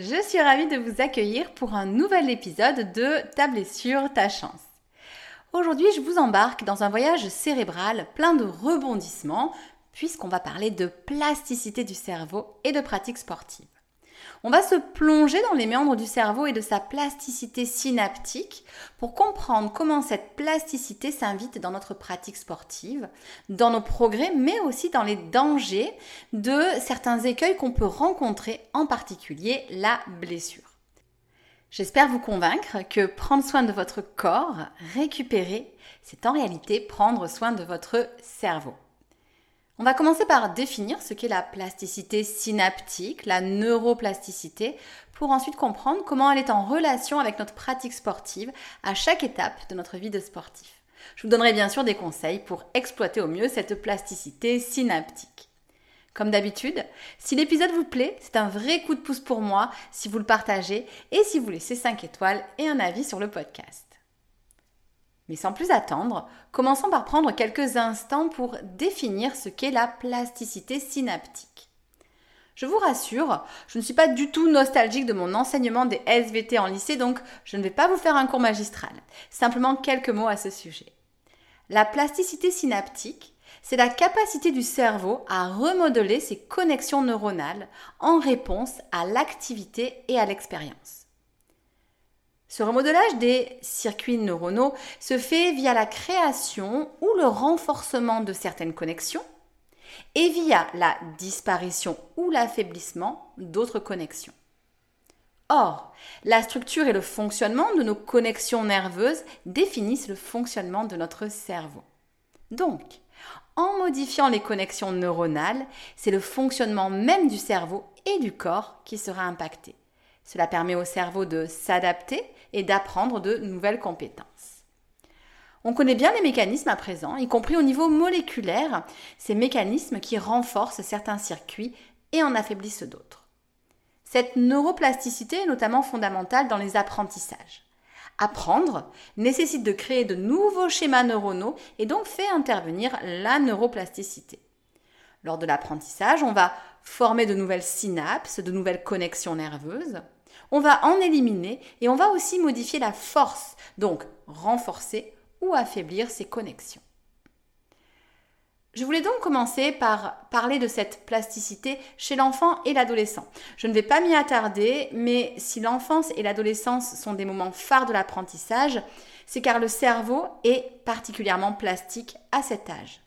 je suis ravie de vous accueillir pour un nouvel épisode de Ta blessure, ta chance. Aujourd'hui, je vous embarque dans un voyage cérébral plein de rebondissements, puisqu'on va parler de plasticité du cerveau et de pratique sportive. On va se plonger dans les méandres du cerveau et de sa plasticité synaptique pour comprendre comment cette plasticité s'invite dans notre pratique sportive, dans nos progrès, mais aussi dans les dangers de certains écueils qu'on peut rencontrer, en particulier la blessure. J'espère vous convaincre que prendre soin de votre corps, récupérer, c'est en réalité prendre soin de votre cerveau. On va commencer par définir ce qu'est la plasticité synaptique, la neuroplasticité, pour ensuite comprendre comment elle est en relation avec notre pratique sportive à chaque étape de notre vie de sportif. Je vous donnerai bien sûr des conseils pour exploiter au mieux cette plasticité synaptique. Comme d'habitude, si l'épisode vous plaît, c'est un vrai coup de pouce pour moi si vous le partagez et si vous laissez 5 étoiles et un avis sur le podcast. Mais sans plus attendre, commençons par prendre quelques instants pour définir ce qu'est la plasticité synaptique. Je vous rassure, je ne suis pas du tout nostalgique de mon enseignement des SVT en lycée, donc je ne vais pas vous faire un cours magistral. Simplement quelques mots à ce sujet. La plasticité synaptique, c'est la capacité du cerveau à remodeler ses connexions neuronales en réponse à l'activité et à l'expérience. Ce remodelage des circuits neuronaux se fait via la création ou le renforcement de certaines connexions et via la disparition ou l'affaiblissement d'autres connexions. Or, la structure et le fonctionnement de nos connexions nerveuses définissent le fonctionnement de notre cerveau. Donc, en modifiant les connexions neuronales, c'est le fonctionnement même du cerveau et du corps qui sera impacté. Cela permet au cerveau de s'adapter et d'apprendre de nouvelles compétences. On connaît bien les mécanismes à présent, y compris au niveau moléculaire, ces mécanismes qui renforcent certains circuits et en affaiblissent d'autres. Cette neuroplasticité est notamment fondamentale dans les apprentissages. Apprendre nécessite de créer de nouveaux schémas neuronaux et donc fait intervenir la neuroplasticité. Lors de l'apprentissage, on va former de nouvelles synapses, de nouvelles connexions nerveuses on va en éliminer et on va aussi modifier la force, donc renforcer ou affaiblir ces connexions. Je voulais donc commencer par parler de cette plasticité chez l'enfant et l'adolescent. Je ne vais pas m'y attarder, mais si l'enfance et l'adolescence sont des moments phares de l'apprentissage, c'est car le cerveau est particulièrement plastique à cet âge.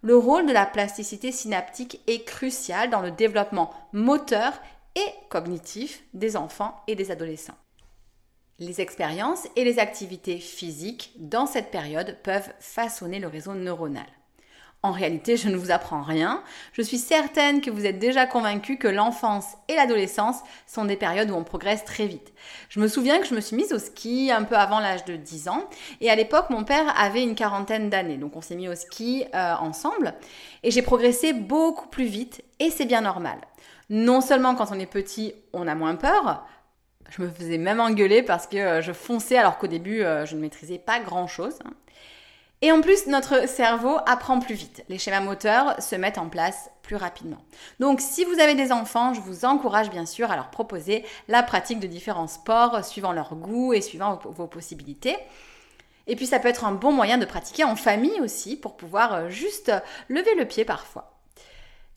Le rôle de la plasticité synaptique est crucial dans le développement moteur et cognitif des enfants et des adolescents. Les expériences et les activités physiques dans cette période peuvent façonner le réseau neuronal. En réalité, je ne vous apprends rien. Je suis certaine que vous êtes déjà convaincu que l'enfance et l'adolescence sont des périodes où on progresse très vite. Je me souviens que je me suis mise au ski un peu avant l'âge de 10 ans et à l'époque, mon père avait une quarantaine d'années. Donc on s'est mis au ski euh, ensemble et j'ai progressé beaucoup plus vite et c'est bien normal. Non seulement quand on est petit, on a moins peur, je me faisais même engueuler parce que euh, je fonçais alors qu'au début, euh, je ne maîtrisais pas grand-chose. Et en plus, notre cerveau apprend plus vite. Les schémas moteurs se mettent en place plus rapidement. Donc, si vous avez des enfants, je vous encourage bien sûr à leur proposer la pratique de différents sports suivant leur goût et suivant vos possibilités. Et puis, ça peut être un bon moyen de pratiquer en famille aussi pour pouvoir euh, juste lever le pied parfois.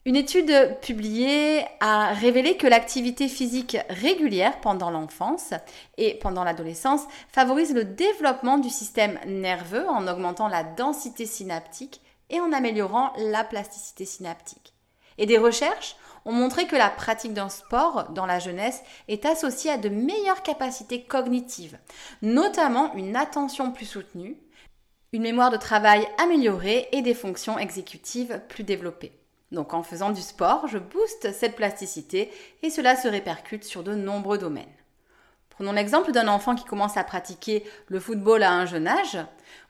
Une étude publiée a révélé que l'activité physique régulière pendant l'enfance et pendant l'adolescence favorise le développement du système nerveux en augmentant la densité synaptique et en améliorant la plasticité synaptique. Et des recherches ont montré que la pratique d'un sport dans la jeunesse est associée à de meilleures capacités cognitives, notamment une attention plus soutenue, une mémoire de travail améliorée et des fonctions exécutives plus développées. Donc en faisant du sport, je booste cette plasticité et cela se répercute sur de nombreux domaines. Prenons l'exemple d'un enfant qui commence à pratiquer le football à un jeune âge.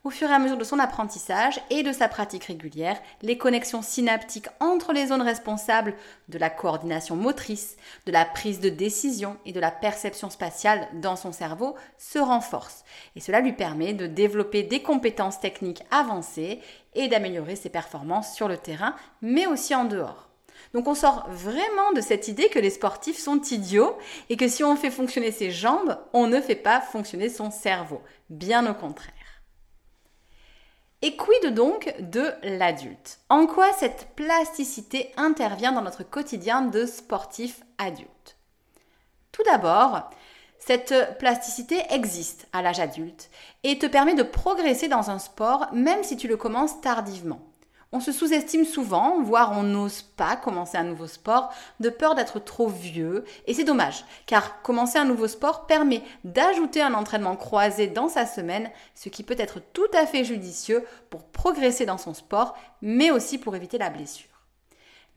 Au fur et à mesure de son apprentissage et de sa pratique régulière, les connexions synaptiques entre les zones responsables de la coordination motrice, de la prise de décision et de la perception spatiale dans son cerveau se renforcent. Et cela lui permet de développer des compétences techniques avancées et d'améliorer ses performances sur le terrain, mais aussi en dehors. Donc on sort vraiment de cette idée que les sportifs sont idiots et que si on fait fonctionner ses jambes, on ne fait pas fonctionner son cerveau. Bien au contraire. Et quid donc de l'adulte? En quoi cette plasticité intervient dans notre quotidien de sportif adulte? Tout d'abord, cette plasticité existe à l'âge adulte et te permet de progresser dans un sport même si tu le commences tardivement. On se sous-estime souvent, voire on n'ose pas commencer un nouveau sport de peur d'être trop vieux. Et c'est dommage, car commencer un nouveau sport permet d'ajouter un entraînement croisé dans sa semaine, ce qui peut être tout à fait judicieux pour progresser dans son sport, mais aussi pour éviter la blessure.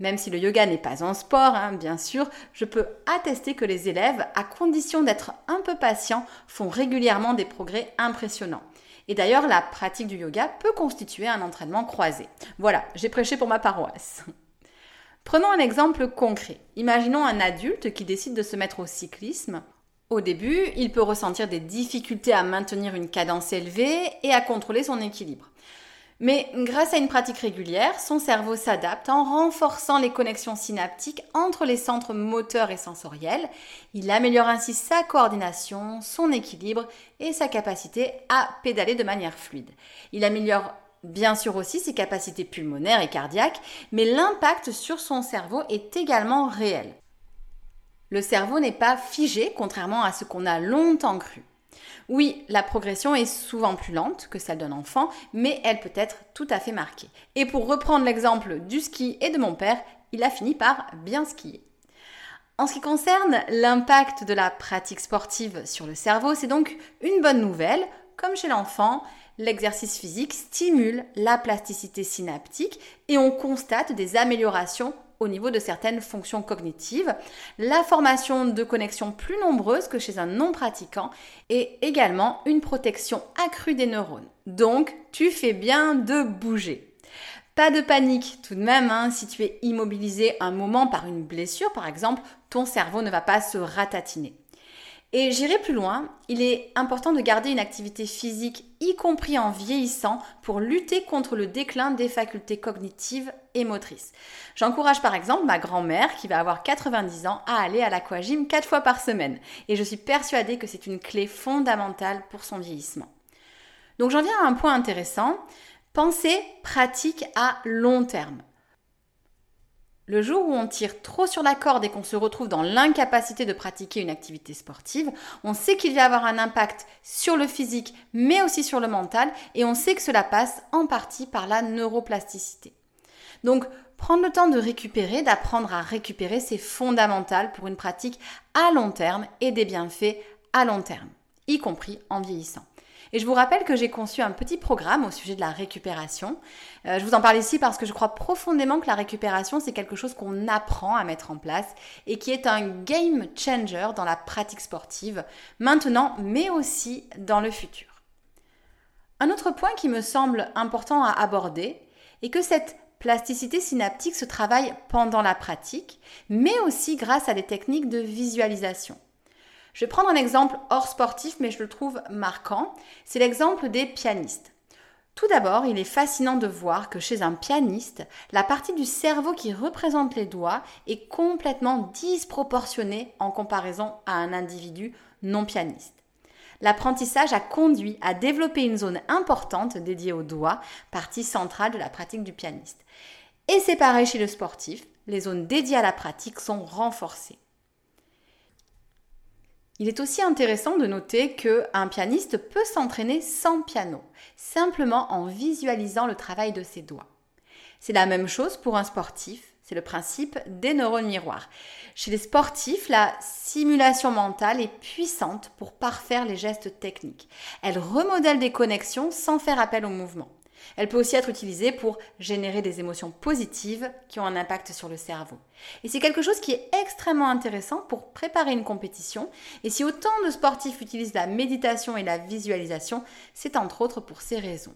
Même si le yoga n'est pas un sport, hein, bien sûr, je peux attester que les élèves, à condition d'être un peu patients, font régulièrement des progrès impressionnants. Et d'ailleurs, la pratique du yoga peut constituer un entraînement croisé. Voilà, j'ai prêché pour ma paroisse. Prenons un exemple concret. Imaginons un adulte qui décide de se mettre au cyclisme. Au début, il peut ressentir des difficultés à maintenir une cadence élevée et à contrôler son équilibre. Mais grâce à une pratique régulière, son cerveau s'adapte en renforçant les connexions synaptiques entre les centres moteurs et sensoriels. Il améliore ainsi sa coordination, son équilibre et sa capacité à pédaler de manière fluide. Il améliore bien sûr aussi ses capacités pulmonaires et cardiaques, mais l'impact sur son cerveau est également réel. Le cerveau n'est pas figé, contrairement à ce qu'on a longtemps cru. Oui, la progression est souvent plus lente que celle d'un enfant, mais elle peut être tout à fait marquée. Et pour reprendre l'exemple du ski et de mon père, il a fini par bien skier. En ce qui concerne l'impact de la pratique sportive sur le cerveau, c'est donc une bonne nouvelle. Comme chez l'enfant, l'exercice physique stimule la plasticité synaptique et on constate des améliorations au niveau de certaines fonctions cognitives, la formation de connexions plus nombreuses que chez un non-pratiquant et également une protection accrue des neurones. Donc, tu fais bien de bouger. Pas de panique tout de même, hein, si tu es immobilisé un moment par une blessure par exemple, ton cerveau ne va pas se ratatiner. Et j'irai plus loin, il est important de garder une activité physique, y compris en vieillissant, pour lutter contre le déclin des facultés cognitives et motrices. J'encourage par exemple ma grand-mère, qui va avoir 90 ans, à aller à l'aquagym 4 fois par semaine. Et je suis persuadée que c'est une clé fondamentale pour son vieillissement. Donc j'en viens à un point intéressant. Pensez pratique à long terme. Le jour où on tire trop sur la corde et qu'on se retrouve dans l'incapacité de pratiquer une activité sportive, on sait qu'il va avoir un impact sur le physique, mais aussi sur le mental, et on sait que cela passe en partie par la neuroplasticité. Donc, prendre le temps de récupérer, d'apprendre à récupérer, c'est fondamental pour une pratique à long terme et des bienfaits à long terme, y compris en vieillissant. Et je vous rappelle que j'ai conçu un petit programme au sujet de la récupération. Euh, je vous en parle ici parce que je crois profondément que la récupération, c'est quelque chose qu'on apprend à mettre en place et qui est un game changer dans la pratique sportive, maintenant, mais aussi dans le futur. Un autre point qui me semble important à aborder est que cette plasticité synaptique se travaille pendant la pratique, mais aussi grâce à des techniques de visualisation. Je vais prendre un exemple hors sportif, mais je le trouve marquant. C'est l'exemple des pianistes. Tout d'abord, il est fascinant de voir que chez un pianiste, la partie du cerveau qui représente les doigts est complètement disproportionnée en comparaison à un individu non pianiste. L'apprentissage a conduit à développer une zone importante dédiée aux doigts, partie centrale de la pratique du pianiste. Et c'est pareil chez le sportif. les zones dédiées à la pratique sont renforcées. Il est aussi intéressant de noter qu'un pianiste peut s'entraîner sans piano, simplement en visualisant le travail de ses doigts. C'est la même chose pour un sportif, c'est le principe des neurones miroirs. Chez les sportifs, la simulation mentale est puissante pour parfaire les gestes techniques. Elle remodèle des connexions sans faire appel au mouvement. Elle peut aussi être utilisée pour générer des émotions positives qui ont un impact sur le cerveau. Et c'est quelque chose qui est extrêmement intéressant pour préparer une compétition. Et si autant de sportifs utilisent la méditation et la visualisation, c'est entre autres pour ces raisons.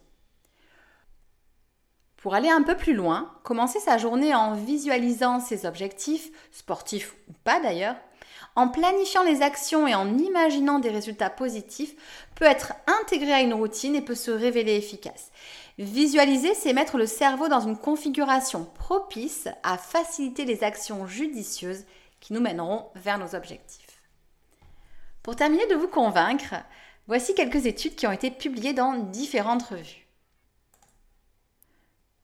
Pour aller un peu plus loin, commencer sa journée en visualisant ses objectifs, sportifs ou pas d'ailleurs, en planifiant les actions et en imaginant des résultats positifs, peut être intégré à une routine et peut se révéler efficace. Visualiser, c'est mettre le cerveau dans une configuration propice à faciliter les actions judicieuses qui nous mèneront vers nos objectifs. Pour terminer de vous convaincre, voici quelques études qui ont été publiées dans différentes revues.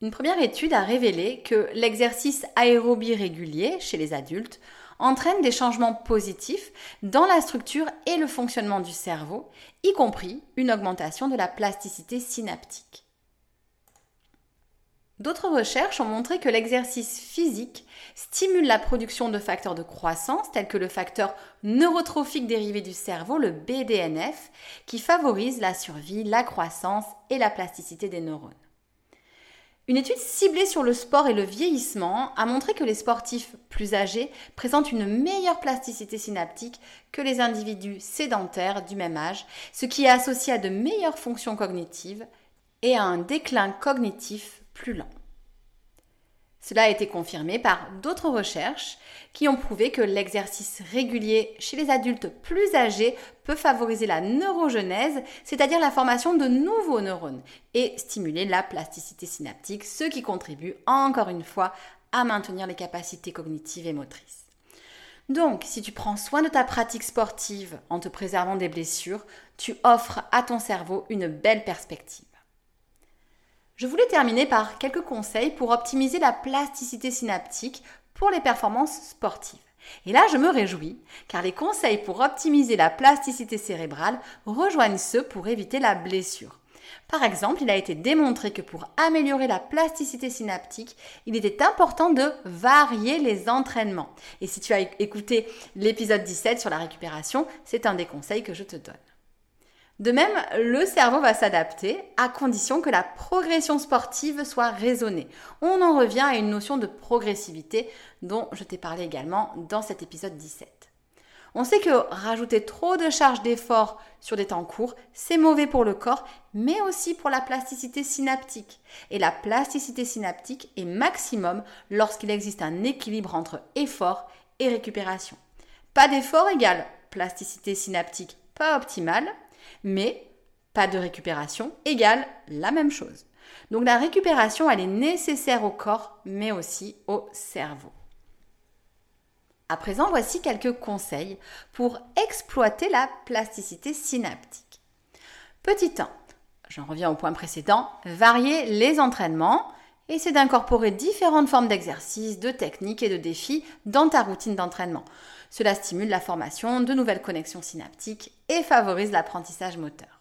Une première étude a révélé que l'exercice aérobie régulier chez les adultes entraîne des changements positifs dans la structure et le fonctionnement du cerveau, y compris une augmentation de la plasticité synaptique. D'autres recherches ont montré que l'exercice physique stimule la production de facteurs de croissance tels que le facteur neurotrophique dérivé du cerveau, le BDNF, qui favorise la survie, la croissance et la plasticité des neurones. Une étude ciblée sur le sport et le vieillissement a montré que les sportifs plus âgés présentent une meilleure plasticité synaptique que les individus sédentaires du même âge, ce qui est associé à de meilleures fonctions cognitives et à un déclin cognitif plus lent. Cela a été confirmé par d'autres recherches qui ont prouvé que l'exercice régulier chez les adultes plus âgés peut favoriser la neurogenèse, c'est-à-dire la formation de nouveaux neurones, et stimuler la plasticité synaptique, ce qui contribue encore une fois à maintenir les capacités cognitives et motrices. Donc, si tu prends soin de ta pratique sportive en te préservant des blessures, tu offres à ton cerveau une belle perspective. Je voulais terminer par quelques conseils pour optimiser la plasticité synaptique pour les performances sportives. Et là, je me réjouis, car les conseils pour optimiser la plasticité cérébrale rejoignent ceux pour éviter la blessure. Par exemple, il a été démontré que pour améliorer la plasticité synaptique, il était important de varier les entraînements. Et si tu as écouté l'épisode 17 sur la récupération, c'est un des conseils que je te donne. De même, le cerveau va s'adapter à condition que la progression sportive soit raisonnée. On en revient à une notion de progressivité dont je t'ai parlé également dans cet épisode 17. On sait que rajouter trop de charges d'effort sur des temps courts, c'est mauvais pour le corps, mais aussi pour la plasticité synaptique. Et la plasticité synaptique est maximum lorsqu'il existe un équilibre entre effort et récupération. Pas d'effort égale plasticité synaptique pas optimale, mais pas de récupération égale la même chose. Donc la récupération, elle est nécessaire au corps, mais aussi au cerveau. À présent, voici quelques conseils pour exploiter la plasticité synaptique. Petit 1, j'en reviens au point précédent, varier les entraînements. Essaie d'incorporer différentes formes d'exercices, de techniques et de défis dans ta routine d'entraînement. Cela stimule la formation de nouvelles connexions synaptiques et favorise l'apprentissage moteur.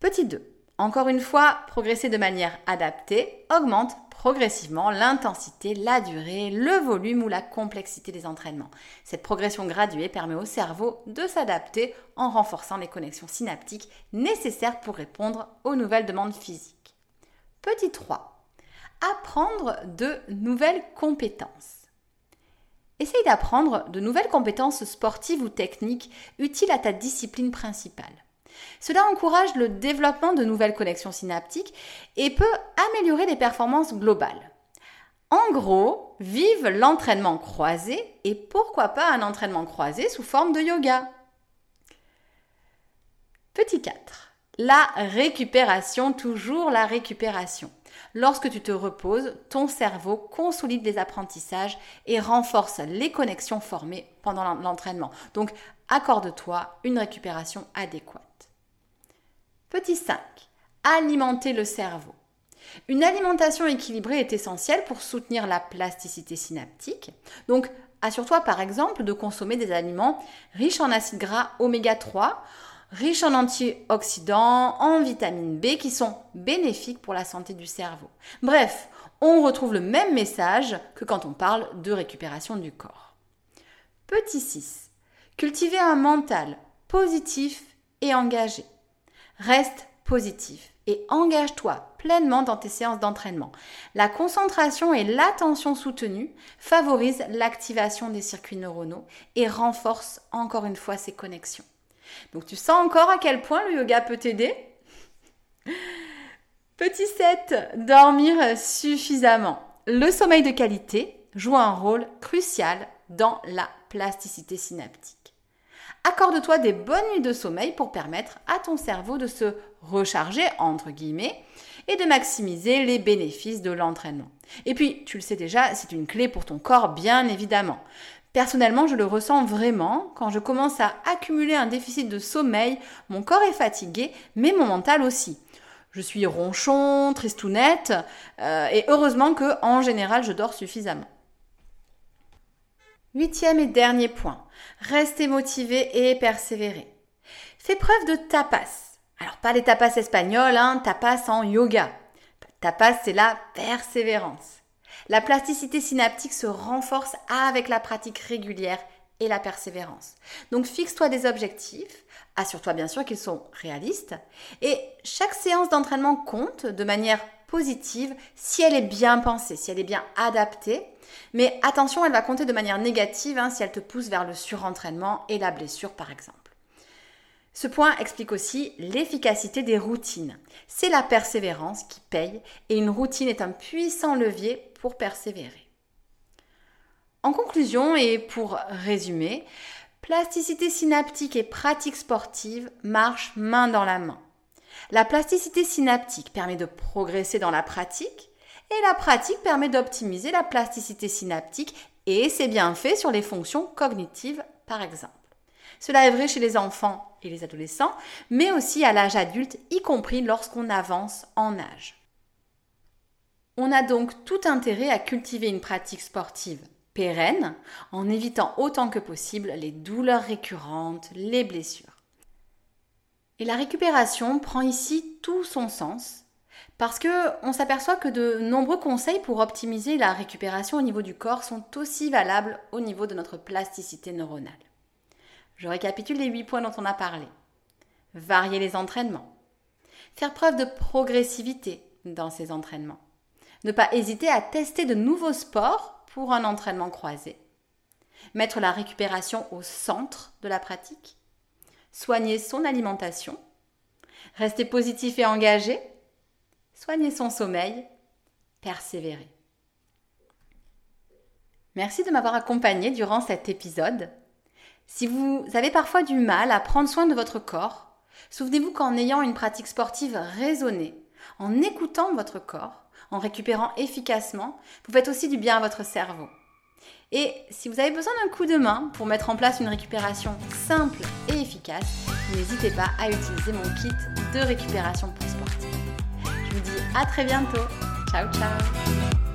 Petit 2. Encore une fois, progresser de manière adaptée augmente progressivement l'intensité, la durée, le volume ou la complexité des entraînements. Cette progression graduée permet au cerveau de s'adapter en renforçant les connexions synaptiques nécessaires pour répondre aux nouvelles demandes physiques. Petit 3. Apprendre de nouvelles compétences. Essaye d'apprendre de nouvelles compétences sportives ou techniques utiles à ta discipline principale. Cela encourage le développement de nouvelles connexions synaptiques et peut améliorer les performances globales. En gros, vive l'entraînement croisé et pourquoi pas un entraînement croisé sous forme de yoga. Petit 4. La récupération, toujours la récupération. Lorsque tu te reposes, ton cerveau consolide les apprentissages et renforce les connexions formées pendant l'entraînement. Donc, accorde-toi une récupération adéquate. Petit 5. Alimenter le cerveau. Une alimentation équilibrée est essentielle pour soutenir la plasticité synaptique. Donc, assure-toi par exemple de consommer des aliments riches en acides gras oméga 3, riches en antioxydants, en vitamine B qui sont bénéfiques pour la santé du cerveau. Bref, on retrouve le même message que quand on parle de récupération du corps. Petit 6. Cultiver un mental positif et engagé. Reste positif et engage-toi pleinement dans tes séances d'entraînement. La concentration et l'attention soutenue favorisent l'activation des circuits neuronaux et renforcent encore une fois ces connexions. Donc tu sens encore à quel point le yoga peut t'aider? Petit 7, dormir suffisamment. Le sommeil de qualité joue un rôle crucial dans la plasticité synaptique. Accorde-toi des bonnes nuits de sommeil pour permettre à ton cerveau de se recharger, entre guillemets, et de maximiser les bénéfices de l'entraînement. Et puis, tu le sais déjà, c'est une clé pour ton corps, bien évidemment. Personnellement, je le ressens vraiment. Quand je commence à accumuler un déficit de sommeil, mon corps est fatigué, mais mon mental aussi. Je suis ronchon, tristounette, euh, et heureusement que, en général, je dors suffisamment. Huitième et dernier point, restez motivé et persévérer. Fais preuve de tapas. Alors pas les tapas espagnols, hein, tapas en yoga. Tapas, c'est la persévérance. La plasticité synaptique se renforce avec la pratique régulière et la persévérance. Donc fixe-toi des objectifs, assure-toi bien sûr qu'ils sont réalistes, et chaque séance d'entraînement compte de manière positive si elle est bien pensée, si elle est bien adaptée. Mais attention, elle va compter de manière négative hein, si elle te pousse vers le surentraînement et la blessure par exemple. Ce point explique aussi l'efficacité des routines. C'est la persévérance qui paye et une routine est un puissant levier pour persévérer. En conclusion et pour résumer, plasticité synaptique et pratique sportive marchent main dans la main. La plasticité synaptique permet de progresser dans la pratique et la pratique permet d'optimiser la plasticité synaptique et c'est bien fait sur les fonctions cognitives par exemple. Cela est vrai chez les enfants et les adolescents, mais aussi à l'âge adulte, y compris lorsqu'on avance en âge. On a donc tout intérêt à cultiver une pratique sportive pérenne en évitant autant que possible les douleurs récurrentes, les blessures. Et la récupération prend ici tout son sens parce que on s'aperçoit que de nombreux conseils pour optimiser la récupération au niveau du corps sont aussi valables au niveau de notre plasticité neuronale. Je récapitule les 8 points dont on a parlé. Varier les entraînements. Faire preuve de progressivité dans ces entraînements. Ne pas hésiter à tester de nouveaux sports pour un entraînement croisé. Mettre la récupération au centre de la pratique soigner son alimentation, rester positif et engagé, soigner son sommeil, persévérer. Merci de m'avoir accompagné durant cet épisode. Si vous avez parfois du mal à prendre soin de votre corps, souvenez-vous qu'en ayant une pratique sportive raisonnée, en écoutant votre corps, en récupérant efficacement, vous faites aussi du bien à votre cerveau. Et si vous avez besoin d'un coup de main pour mettre en place une récupération simple et efficace, n'hésitez pas à utiliser mon kit de récupération pour sportifs. Je vous dis à très bientôt. Ciao ciao